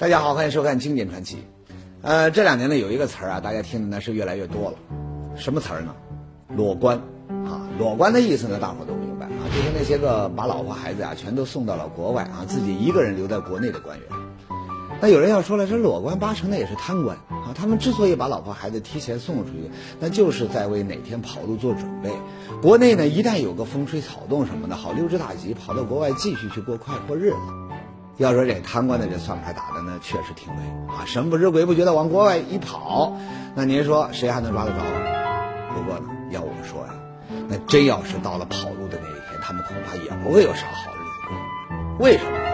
大家好，欢迎收看《经典传奇》。呃，这两年呢，有一个词儿啊，大家听的呢是越来越多了。什么词儿呢？裸官啊！裸官的意思呢，大伙都明白啊，就是那些个把老婆孩子啊全都送到了国外啊，自己一个人留在国内的官员。那有人要说了，这裸官八成那也是贪官啊！他们之所以把老婆孩子提前送出去，那就是在为哪天跑路做准备。国内呢，一旦有个风吹草动什么的，好溜之大吉，跑到国外继续去过快活日子。要说这贪官的这算盘打的呢，确实挺对啊！神不知鬼不觉的往国外一跑，那您说谁还能抓得着？不过呢，要我说呀，那真要是到了跑路的那一天，他们恐怕也不会有啥好日子过。为什么呢？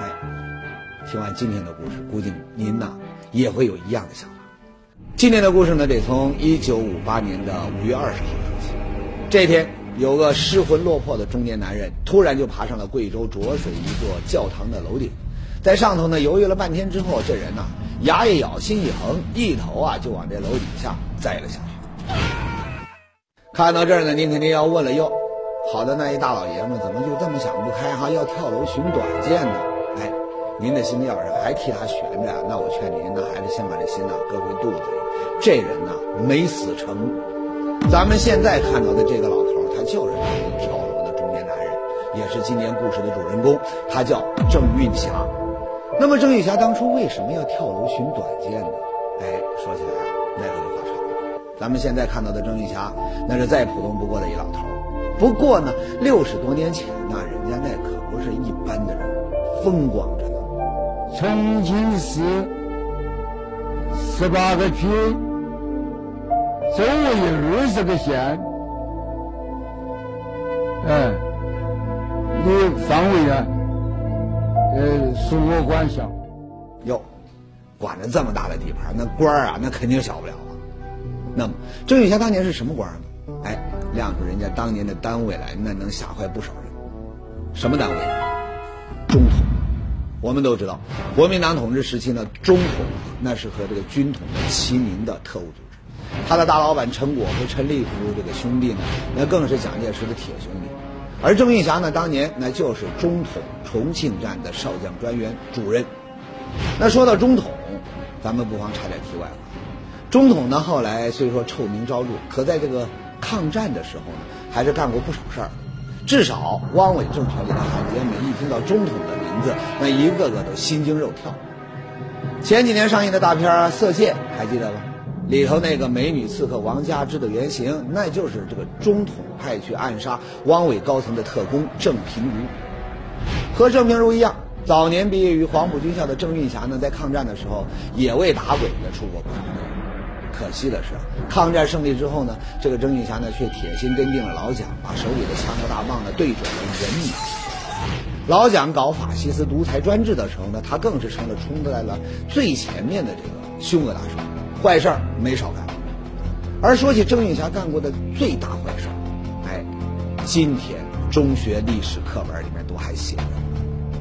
哎，听完今天的故事，估计您呐也会有一样的想法。今天的故事呢，得从一九五八年的五月二十号说起。这天。有个失魂落魄的中年男人，突然就爬上了贵州浊水一座教堂的楼顶，在上头呢犹豫了半天之后，这人呐牙一咬，心一横，一头啊就往这楼底下栽了下去。看到这儿呢，您肯定要问了哟，好的那一大老爷们怎么就这么想不开哈，要跳楼寻短见呢？哎，您的心要是还替他悬着，那我劝您呢还是先把这心呐搁回肚子里。这人呐没死成，咱们现在看到的这个老他就是那个跳楼的中年男人，也是今年故事的主人公，他叫郑运霞。那么郑运霞当初为什么要跳楼寻短见呢？哎，说起来啊，那可就话长了。咱们现在看到的郑运霞，那是再普通不过的一老头。不过呢，六十多年前那人家那可不是一般的人，风光着呢。重庆市十八个区，周围有二十个县。哎，你范围啊，呃，属我管辖。哟，管着这么大的地盘，那官儿啊，那肯定小不了啊。那么，郑玉霞当年是什么官呢？哎，亮出人家当年的单位来，那能吓坏不少人。什么单位？中统。我们都知道，国民党统治时期呢，中统那是和这个军统齐名的特务组织。他的大老板陈果和陈立夫这个兄弟呢，那更是蒋介石的铁兄弟。而郑运霞呢，当年那就是中统重庆站的少将专员主任。那说到中统，咱们不妨插点题外话。中统呢，后来虽说臭名昭著，可在这个抗战的时候呢，还是干过不少事儿。至少汪伪政权里的汉奸们一听到中统的名字，那一个个都心惊肉跳。前几年上映的大片《色戒》，还记得吧？里头那个美女刺客王佳芝的原型，那就是这个中统派去暗杀汪伪高层的特工郑平如。和郑平如一样，早年毕业于黄埔军校的郑运霞呢，在抗战的时候也为打鬼子出过不少力。可惜的是，抗战胜利之后呢，这个郑运霞呢却铁心跟定了老蒋，把手里的枪和大棒呢对准了人民。老蒋搞法西斯独裁专制的时候呢，他更是成了冲在了最前面的这个凶恶大手。坏事儿没少干，而说起郑运霞干过的最大坏事儿，哎，今天中学历史课本里面都还写着。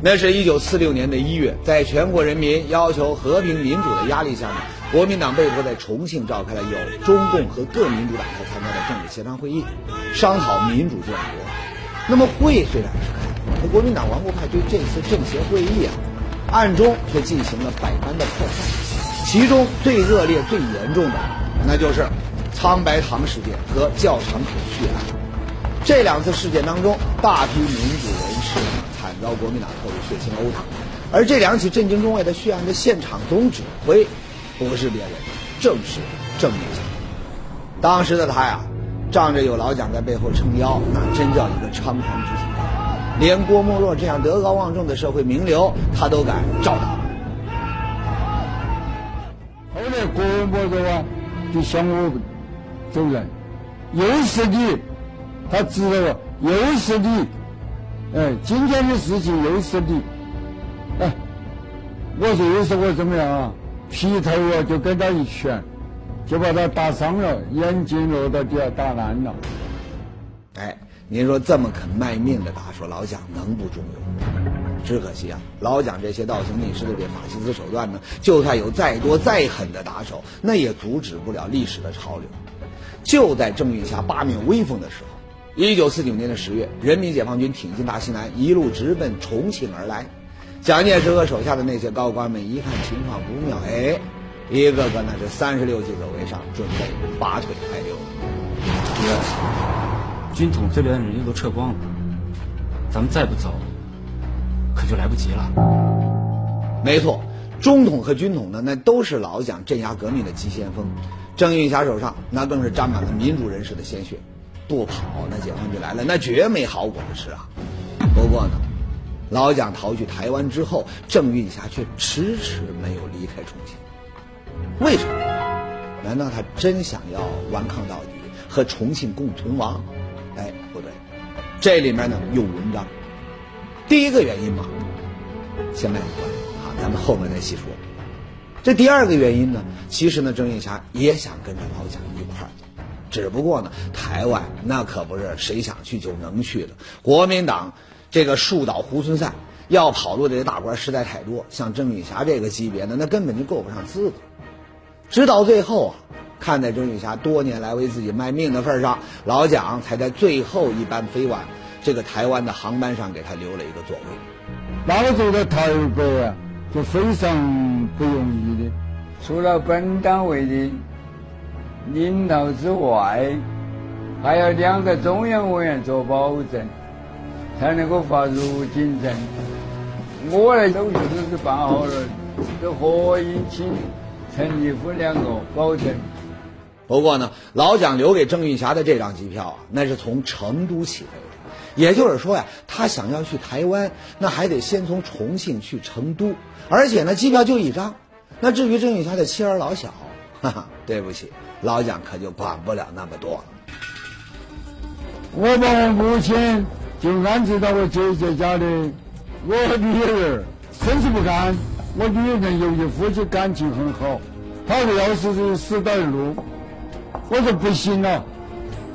那是一九四六年的一月，在全国人民要求和平民主的压力下呢，国民党被迫在重庆召开了有中共和各民主党派参加的政治协商会议，商讨民主建国。那么会虽然是开了，可国民党顽固派对这次政协会议啊，暗中却进行了百般的破坏。其中最热烈、最严重的，那就是苍白堂事件和教场口血案。这两次事件当中，大批民主人士惨遭国民党特务血腥殴打。而这两起震惊中外的血案的现场总指挥，不是别人，正是郑运霞。当时的他呀，仗着有老蒋在背后撑腰，那真叫一个猖狂之极。连郭沫若这样德高望重的社会名流，他都敢照打。郭沫若啊，就向我走来，又是你，他知道了，又是你，哎，今天的事情又是你，哎，我说又是我怎么样啊？劈头啊，就给他一拳，就把他打伤了，眼睛落到地下打烂了。哎，您说这么肯卖命的大叔老蒋能不中用？只可惜啊，老蒋这些倒行逆施的这法西斯手段呢，就算有再多再狠的打手，那也阻止不了历史的潮流。就在郑运霞八面威风的时候，一九四九年的十月，人民解放军挺进大西南，一路直奔重庆而来。蒋介石和手下的那些高官们一看情况不妙，哎，一个个那是三十六计走为上，准备拔腿开溜。哥，军统这边的人又都撤光了，咱们再不走，就来不及了。没错，中统和军统呢，那都是老蒋镇压革命的急先锋。郑运霞手上那更是沾满了民主人士的鲜血，不跑那解放军来了，那绝没好果子吃啊！不过呢，老蒋逃去台湾之后，郑运霞却迟迟没有离开重庆。为什么？难道他真想要顽抗到底，和重庆共存亡？哎，不对，这里面呢有文章。第一个原因嘛，先卖个关啊，咱们后面再细说。这第二个原因呢，其实呢，郑运霞也想跟着老蒋一块儿，只不过呢，台湾那可不是谁想去就能去的。国民党这个树倒猢狲散，要跑路的这大官实在太多，像郑运霞这个级别的，那根本就够不上资格。直到最后啊，看在郑运霞多年来为自己卖命的份上，老蒋才在最后一班飞往这个台湾的航班上给他留了一个座位。老走到台北啊。就非常不容易的，除了本单位的领导之外，还有两个中央委员做保证，才能够发入境证。我的手续都是办好了，这何应请、陈立夫两个保证。不过呢，老蒋留给郑运霞的这张机票啊，那是从成都起飞。也就是说呀，他想要去台湾，那还得先从重庆去成都，而且呢，机票就一张。那至于郑玉霞的妻儿老小，哈哈，对不起，老蒋可就管不了那么多了。我把我母亲就安置到我姐姐家里，我女儿身子不干。我女儿跟尤其夫妻感情很好，他说要是死在路，我说不行了，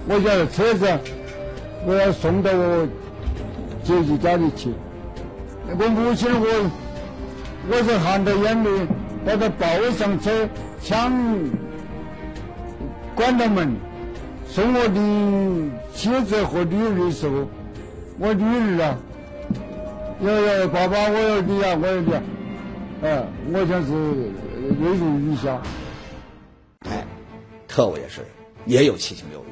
我家的车子。我要送到我姐姐家里去。我母亲，我我是含着眼泪把她抱上车，抢关到门，送我的妻子和女儿的时候，我女儿啊，要要爸爸，我要你啊，我要你啊，哎，我像是泪如雨下。哎，特务也是，也有七情六欲。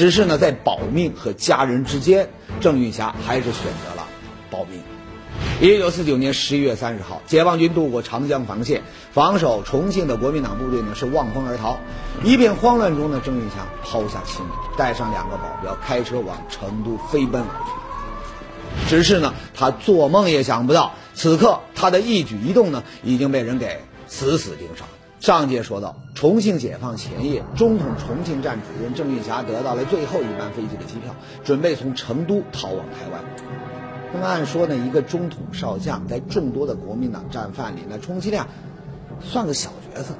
只是呢，在保命和家人之间，郑运霞还是选择了保命。一九四九年十一月三十号，解放军渡过长江防线，防守重庆的国民党部队呢是望风而逃。一片慌乱中呢，郑运霞抛下妻女，带上两个保镖，开车往成都飞奔而去。只是呢，他做梦也想不到，此刻他的一举一动呢，已经被人给死死盯上。上节说到，重庆解放前夜，中统重庆站主任郑运霞得到了最后一班飞机的机票，准备从成都逃往台湾。那么按说呢，一个中统少将在众多的国民党战犯里，那充其量算个小角色。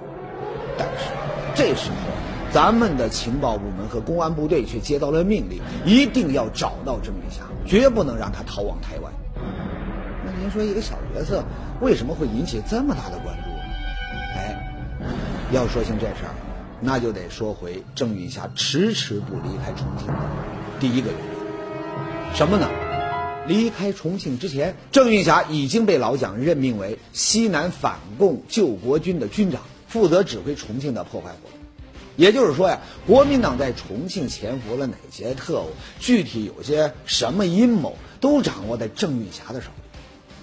但是这时候，咱们的情报部门和公安部队却接到了命令，一定要找到郑运霞，绝不能让他逃往台湾。那您说，一个小角色为什么会引起这么大的关注？要说清这事儿，那就得说回郑运霞迟迟不离开重庆的第一个原因，什么呢？离开重庆之前，郑运霞已经被老蒋任命为西南反共救国军的军长，负责指挥重庆的破坏活动。也就是说呀，国民党在重庆潜伏了哪些特务，具体有些什么阴谋，都掌握在郑运霞的手里。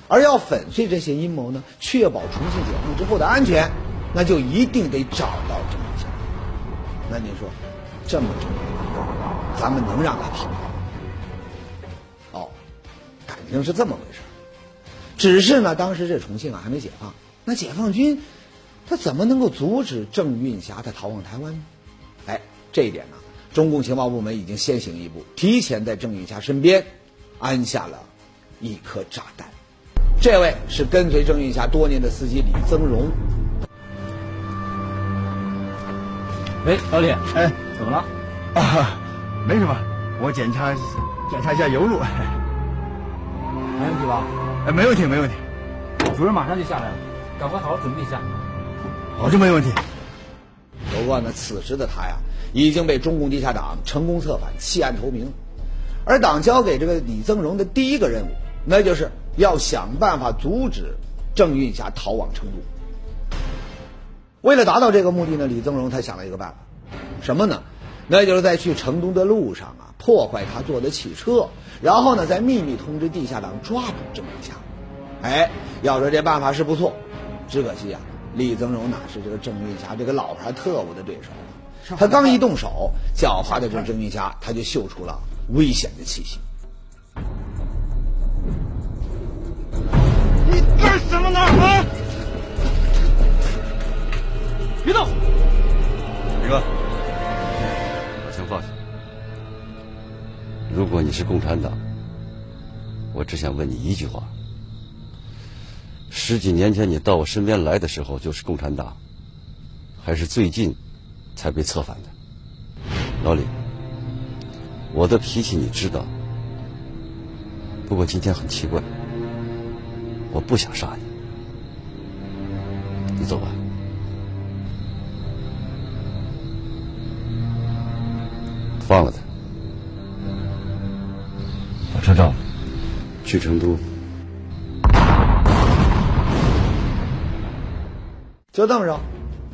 而要粉碎这些阴谋呢，确保重庆解放之后的安全。那就一定得找到郑运霞。那您说，这么重要的任务，咱们能让他跑吗？哦，感情是这么回事只是呢，当时这重庆啊还没解放，那解放军他怎么能够阻止郑运霞他逃往台湾呢？哎，这一点呢，中共情报部门已经先行一步，提前在郑运霞身边安下了一颗炸弹。这位是跟随郑运霞多年的司机李增荣。哎，老李，哎，怎么了？啊，没什么，我检查检查一下油路，没问题吧？哎，没问题，没问题。主任马上就下来了，赶快好好准备一下。保证没问题。不过呢，此时的他呀，已经被中共地下党成功策反，弃暗投明。而党交给这个李增荣的第一个任务，那就是要想办法阻止郑运霞逃往成都。为了达到这个目的呢，李增荣他想了一个办法，什么呢？那就是在去成都的路上啊，破坏他坐的汽车，然后呢，再秘密通知地下党抓捕郑运霞。哎，要说这办法是不错，只可惜啊，李增荣哪是这个郑运霞这个老牌特务的对手啊？他刚一动手，狡猾的这郑运霞他就嗅出了危险的气息。你干什么呢？啊！别动！李哥，把枪放下。如果你是共产党，我只想问你一句话：十几年前你到我身边来的时候就是共产党，还是最近才被策反的？老李，我的脾气你知道。不过今天很奇怪，我不想杀你，你走吧。放了他，把车照了。去成都。就这么着，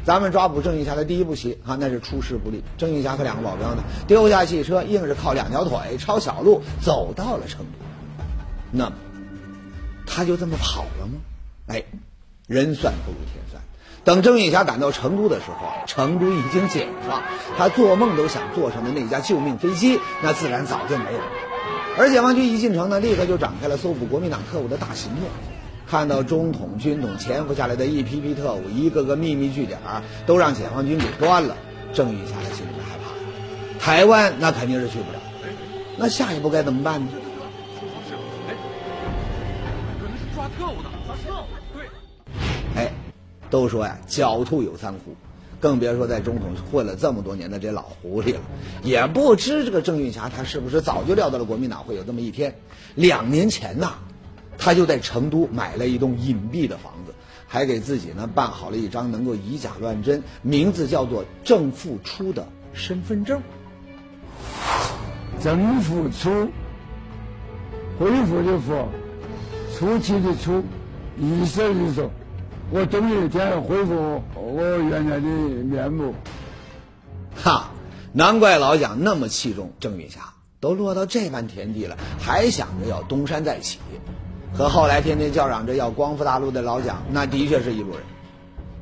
咱们抓捕郑玉霞的第一步棋啊，那是出师不利。郑玉霞和两个保镖呢，丢下汽车，硬是靠两条腿抄小路走到了成都。那么，他就这么跑了吗？哎，人算不如天算。等郑玉霞赶到成都的时候啊，成都已经解放，他做梦都想坐上的那架救命飞机，那自然早就没有了。而解放军一进城呢，立刻就展开了搜捕国民党特务的大行动。看到中统、军统潜伏下来的一批批特务，一个个秘密据点都让解放军给端了，郑玉霞的心里面害怕。台湾那肯定是去不了，那下一步该怎么办呢？可能是抓特务的，抓特务。都说呀，狡兔有三窟，更别说在中统混了这么多年的这老狐狸了，也不知这个郑运霞他是不是早就料到了国民党会有这么一天。两年前呐，他就在成都买了一栋隐蔽的房子，还给自己呢办好了一张能够以假乱真、名字叫做郑复初的身份证。正复初，恢复的复，初期的初，意思就是说，我终有一天要恢复我原来的面目。哈，难怪老蒋那么器重郑云霞，都落到这般田地了，还想着要东山再起。和后来天天叫嚷着要光复大陆的老蒋，那的确是一路人。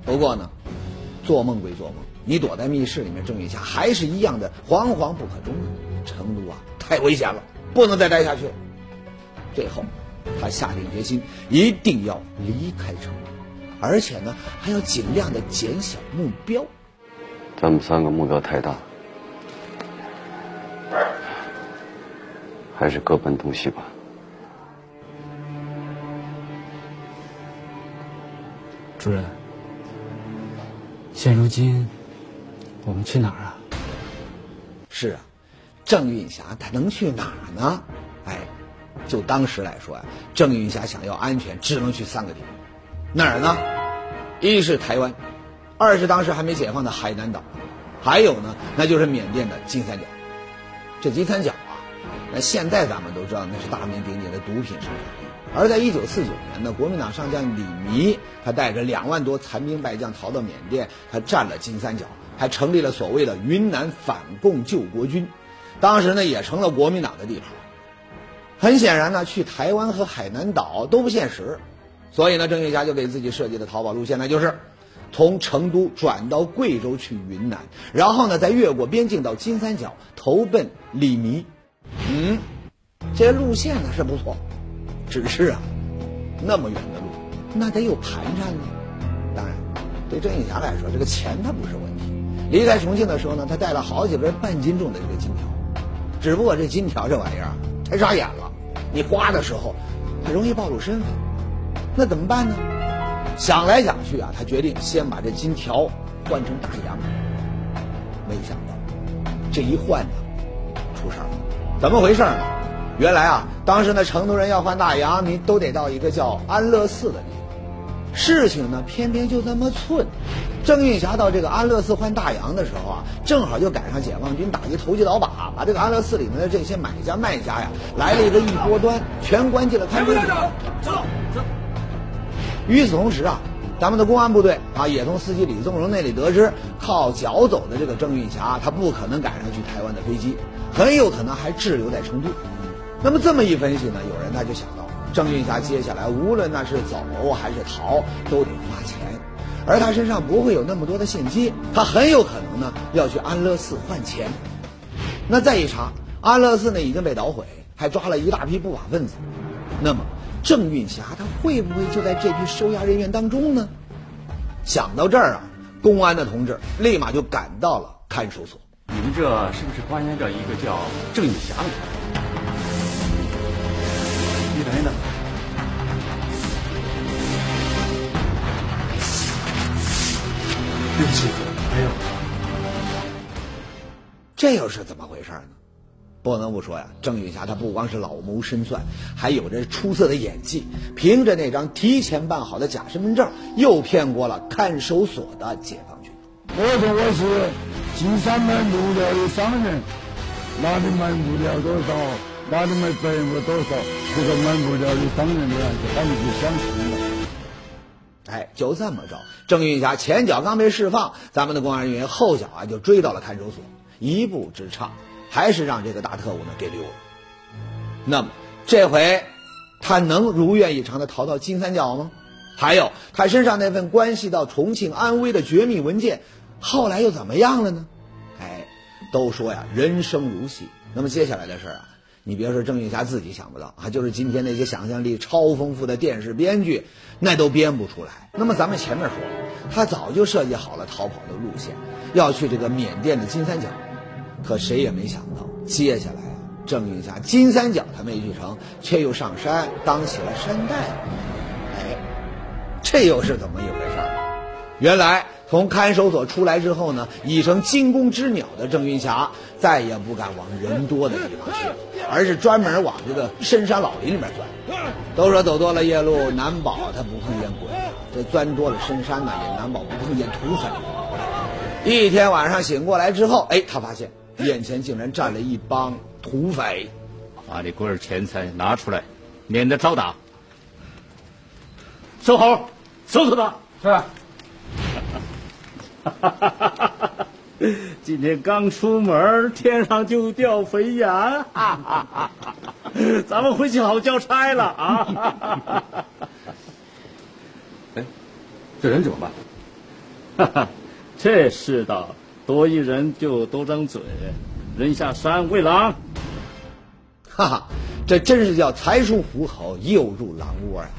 不过呢，做梦归做梦，你躲在密室里面，郑云霞还是一样的惶惶不可终日。成都啊，太危险了，不能再待下去了。最后，他下定决心，一定要离开成都，而且呢，还要尽量的减小目标。咱们三个目标太大，还是各奔东西吧。主任，现如今我们去哪儿啊？是啊，郑运霞她能去哪儿呢？哎，就当时来说呀、郑运霞想要安全，只能去三个地方，哪儿呢？一是台湾，二是当时还没解放的海南岛，还有呢，那就是缅甸的金三角。这金三角啊，那现在咱们都知道那是大名鼎鼎的毒品生产地。而在一九四九年呢，国民党上将李弥，他带着两万多残兵败将逃到缅甸，他占了金三角，还成立了所谓的云南反共救国军，当时呢也成了国民党的地盘。很显然呢，去台湾和海南岛都不现实，所以呢，郑玉霞就给自己设计的逃跑路线呢，就是从成都转到贵州去云南，然后呢再越过边境到金三角投奔李弥。嗯，这路线呢是不错。只是啊，那么远的路，那得有盘缠呢。当然，对郑玉霞来说，这个钱它不是问题。离开重庆的时候呢，他带了好几根半斤重的这个金条，只不过这金条这玩意儿，太扎眼了，你花的时候很容易暴露身份。那怎么办呢？想来想去啊，他决定先把这金条换成大洋。没想到，这一换呢，出事儿了。怎么回事呢？原来啊，当时呢，成都人要换大洋，你都得到一个叫安乐寺的地方。事情呢偏偏就这么寸。郑运霞到这个安乐寺换大洋的时候啊，正好就赶上解放军打击投机倒把，把这个安乐寺里面的这些买家卖家呀，来了一个一锅端，全关进了看守所。走走。与此同时啊，咱们的公安部队啊，也从司机李宗荣那里得知，靠脚走的这个郑运霞，他不可能赶上去台湾的飞机，很有可能还滞留在成都。那么这么一分析呢，有人他就想到，郑运霞接下来无论那是走还是逃，都得花钱。而他身上不会有那么多的现金，他很有可能呢要去安乐寺换钱。那再一查，安乐寺呢已经被捣毁，还抓了一大批不法分子。那么郑运霞他会不会就在这批收押人员当中呢？想到这儿啊，公安的同志立马就赶到了看守所。你们这是不是关押着一个叫郑运霞的人？你等等。对不起，没有。这又是怎么回事呢？不能不说呀，郑云霞她不光是老谋深算，还有着出色的演技。凭着那张提前办好的假身份证，又骗过了看守所的解放军。我说我是金山买木料的商人，哪里买木料多少，哪里买白木多少，这个买木料的商人呢，就他们就相信了。哎，就这么着，郑云霞前脚刚被释放，咱们的公安人员后脚啊就追到了看守所，一步之差，还是让这个大特务呢给溜了。那么这回他能如愿以偿的逃到金三角吗？还有他身上那份关系到重庆安危的绝密文件，后来又怎么样了呢？哎，都说呀，人生如戏。那么接下来的事啊。你别说郑运霞自己想不到啊，就是今天那些想象力超丰富的电视编剧，那都编不出来。那么咱们前面说了，他早就设计好了逃跑的路线，要去这个缅甸的金三角。可谁也没想到，接下来啊，郑云霞金三角他没去成，却又上山当起了山大夫。哎，这又是怎么一回事？原来。从看守所出来之后呢，已成惊弓之鸟的郑云霞再也不敢往人多的地方去，而是专门往这个深山老林里面钻。都说走多了夜路难保他不碰见鬼，这钻多了深山呢，也难保不碰见土匪。一天晚上醒过来之后，哎，他发现 眼前竟然站了一帮土匪，把你棍儿钱财拿出来，免得招打。收猴，搜搜他。是。今天刚出门，天上就掉肥羊，咱们回去好交差了啊！哎，这人怎么办？哈哈，这世道多一人就多张嘴，人下山喂狼。哈哈，这真是叫财出虎口，又入狼窝啊！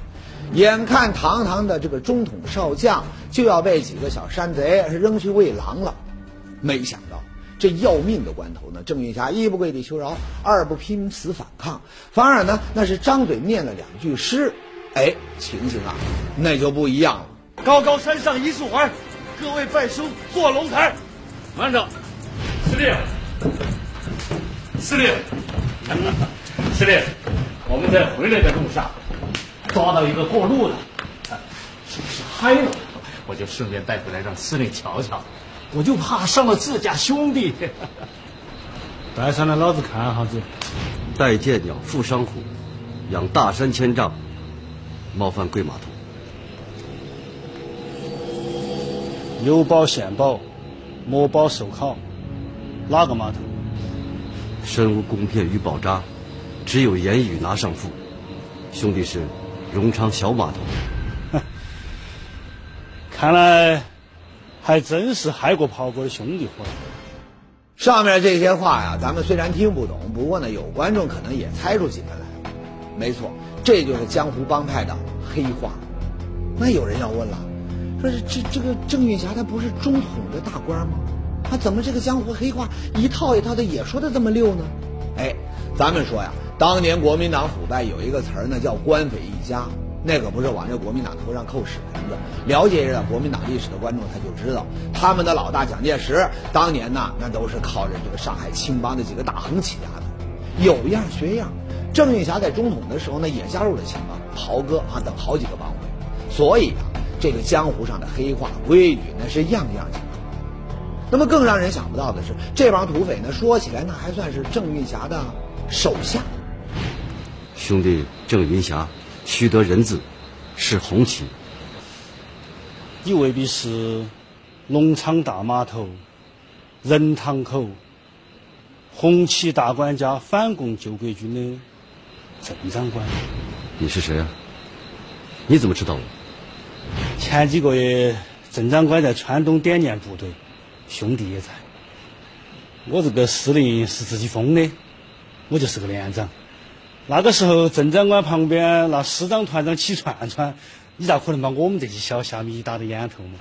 眼看堂堂的这个中统少将就要被几个小山贼扔去喂狼了，没想到这要命的关头呢，郑云霞一不跪地求饶，二不拼死反抗，反而呢那是张嘴念了两句诗，哎，情形啊那就不一样了。高高山上一树槐，各位拜兄坐龙台。慢着，司令，司令，司令，我们在回来的路上。抓到一个过路的，是不是嗨了？我就顺便带回来让司令瞧瞧，我就怕伤了自家兄弟。带上来，老子看哈子。带剑鸟负伤虎，养大山千丈，冒犯贵码头。有保现保，没保受考。哪个码头？身无弓片与宝扎，只有言语拿上腹。兄弟是。荣昌小码头，看来还真是嗨过跑过的兄弟伙。上面这些话呀，咱们虽然听不懂，不过呢，有观众可能也猜出几分来了。没错，这就是江湖帮派的黑话。那有人要问了，说是这这个郑运霞他不是中统的大官吗？他怎么这个江湖黑话一套一套的也说的这么溜呢？哎，咱们说呀。当年国民党腐败有一个词儿呢，叫官匪一家，那可不是往这国民党头上扣屎盆子。了解一点国民党历史的观众他就知道，他们的老大蒋介石当年呢，那都是靠着这个上海青帮的几个大亨起家的，有样学样。郑运霞在中统的时候呢，也加入了青帮、袍哥啊等好几个帮会。所以啊，这个江湖上的黑话规矩那是样样精通。那么更让人想不到的是，这帮土匪呢，说起来那还算是郑云霞的手下。兄弟郑云霞，须得人字，是红旗。你未必是龙昌大码头、仁堂口、红旗大管家反共救国军的郑长官？你是谁啊？你怎么知道我？前几个月郑长官在川东点练部队，兄弟也在。我这个司令是自己封的，我就是个连长。那个时候郑长官旁边那师长团长起串串，你咋可能把我们这些小虾米打到眼头嘛？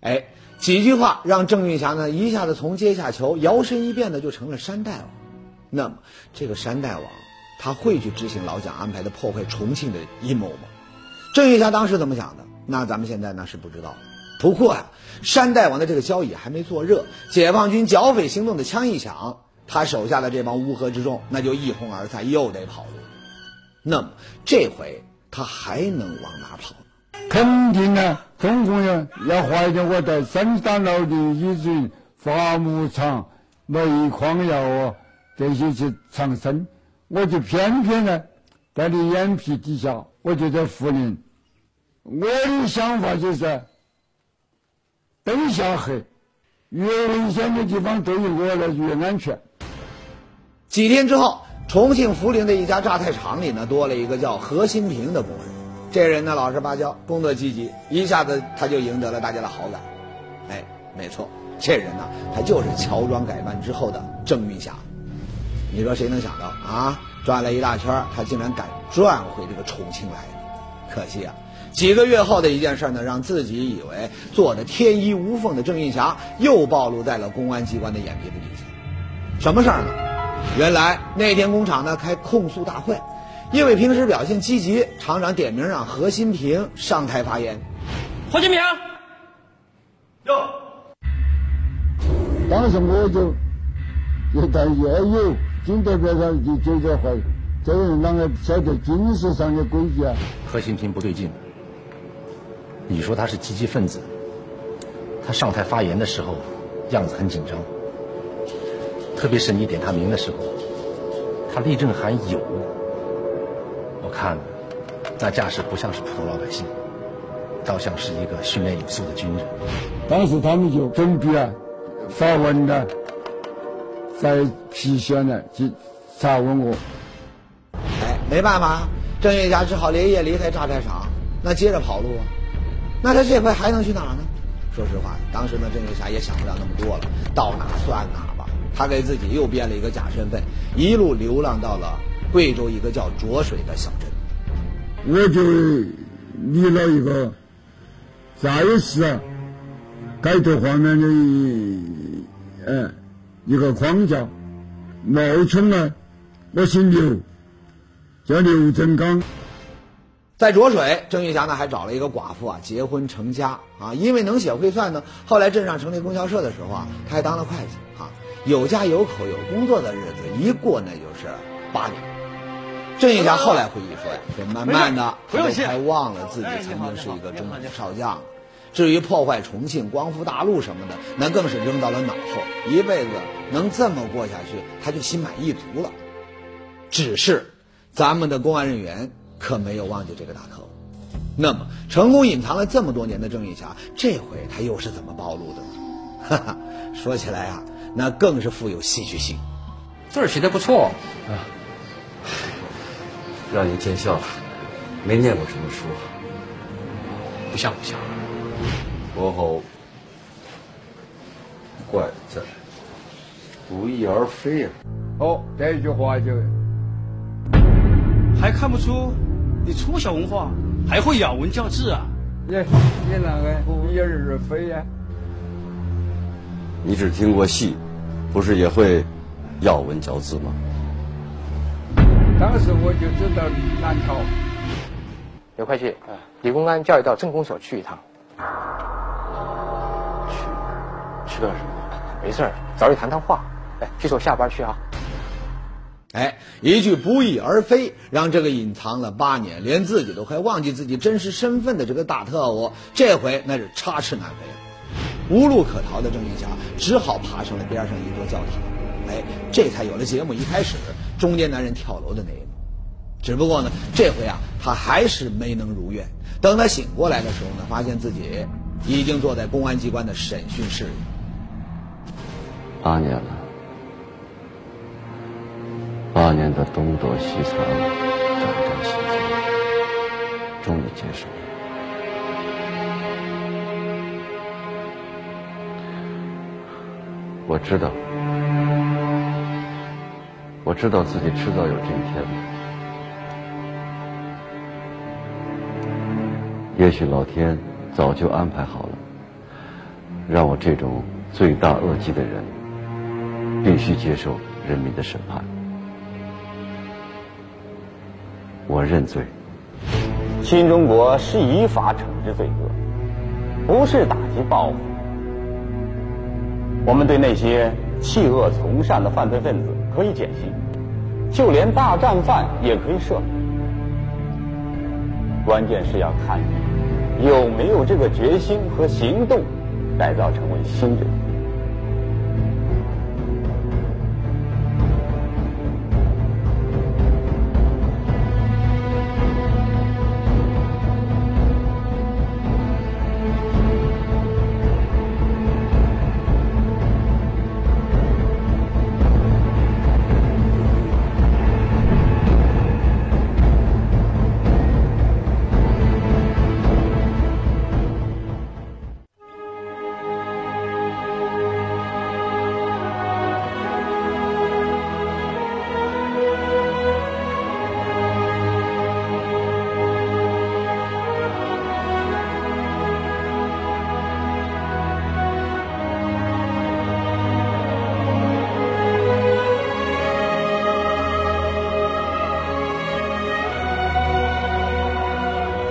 哎，几句话让郑运霞呢一下子从阶下囚摇身一变的就成了山大王。那么这个山大王他会去执行老蒋安排的破坏重庆的阴谋吗？郑运霞当时怎么想的？那咱们现在呢是不知道。不过呀，山大王的这个交椅还没坐热，解放军剿匪行动的枪一响。他手下的这帮乌合之众，那就一哄而散，又得跑路。那么这回他还能往哪跑呢？肯定呢，中共要要怀着我在生产劳力以及伐木厂、煤矿窑啊这些去藏身，我就偏偏呢在你眼皮底下，我就在涪陵。我的想法就是灯下黑，越危险的地方对于我来越安全。几天之后，重庆涪陵的一家榨菜厂里呢，多了一个叫何新平的工人。这人呢，老实巴交，工作积极，一下子他就赢得了大家的好感。哎，没错，这人呢，他就是乔装改扮之后的郑运霞。你说谁能想到啊？转了一大圈，他竟然敢转回这个重庆来可惜啊，几个月后的一件事呢，让自己以为做的天衣无缝的郑运霞，又暴露在了公安机关的眼皮子底下。什么事儿呢？原来那天工厂呢开控诉大会，因为平时表现积极，厂长点名让何新平上台发言。何新平，哟，当时我就就在也有军队边上就觉得会，这人啷个晓得军事上的规矩啊？何新平不对劲，你说他是积极分子，他上台发言的时候样子很紧张。特别是你点他名的时候，他立正喊有，我看那架势不像是普通老百姓，倒像是一个训练有素的军人。当时他们就准备啊发文呢，在郫县呢就查问我。哎，没办法，郑月霞只好连夜离开榨菜厂，那接着跑路啊。那他这回还能去哪儿呢？说实话，当时呢，郑月霞也想不了那么多了，到哪算哪吧。他给自己又编了一个假身份，一路流浪到了贵州一个叫浊水的小镇。我就立了一个在世改头换面的呃一个框架，冒充呢，我姓刘，叫刘振刚。在浊水，郑玉霞呢还找了一个寡妇啊，结婚成家啊。因为能写会算呢，后来镇上成立供销社的时候啊，他还当了会计啊。有家有口有工作的日子一过，那就是八年。郑玉霞后来回忆说呀，说慢慢的他都快忘了自己曾经是一个少将了。至于破坏重庆、光复大陆什么的，那更是扔到了脑后。一辈子能这么过下去，他就心满意足了。只是咱们的公安人员可没有忘记这个大头。那么，成功隐藏了这么多年的郑玉霞，这回他又是怎么暴露的呢？哈哈，说起来啊。那更是富有戏剧性，字儿写的不错啊，让您见笑了，没念过什么书，不像不像，我好怪在，不翼而飞呀。哦，这一句话就还看不出你初小文化，还会咬文嚼字啊？你你那个不翼而飞呀？你只听过戏，不是也会咬文嚼字吗？当时我就知道难逃。刘会计，啊李公安叫你到镇公所去一趟。去，去干什么？没事儿，找你谈谈话。哎，据说下班去啊。哎，一句不翼而飞，让这个隐藏了八年，连自己都快忘记自己真实身份的这个大特务，这回那是插翅难飞了。无路可逃的郑云霞只好爬上了边上一座教堂，哎，这才有了节目一开始中年男人跳楼的那一幕。只不过呢，这回啊，他还是没能如愿。等他醒过来的时候呢，发现自己已经坐在公安机关的审讯室里。八年了，八年的东躲西藏、战战兢兢，终于结束了。我知道，我知道自己迟早有这一天。也许老天早就安排好了，让我这种罪大恶极的人必须接受人民的审判。我认罪。新中国是依法惩治罪恶，不是打击报复。我们对那些弃恶从善的犯罪分子可以减刑，就连大战犯也可以赦免。关键是要看你有没有这个决心和行动，改造成为新人。